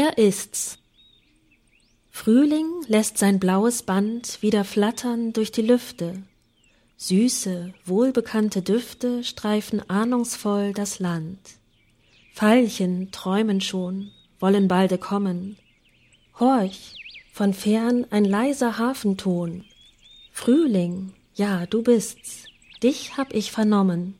da ist's. Frühling lässt sein blaues Band wieder flattern durch die Lüfte. Süße, wohlbekannte Düfte streifen ahnungsvoll das Land. Veilchen träumen schon, wollen balde kommen. Horch, von fern ein leiser Hafenton. Frühling, ja, du bist's, dich hab ich vernommen.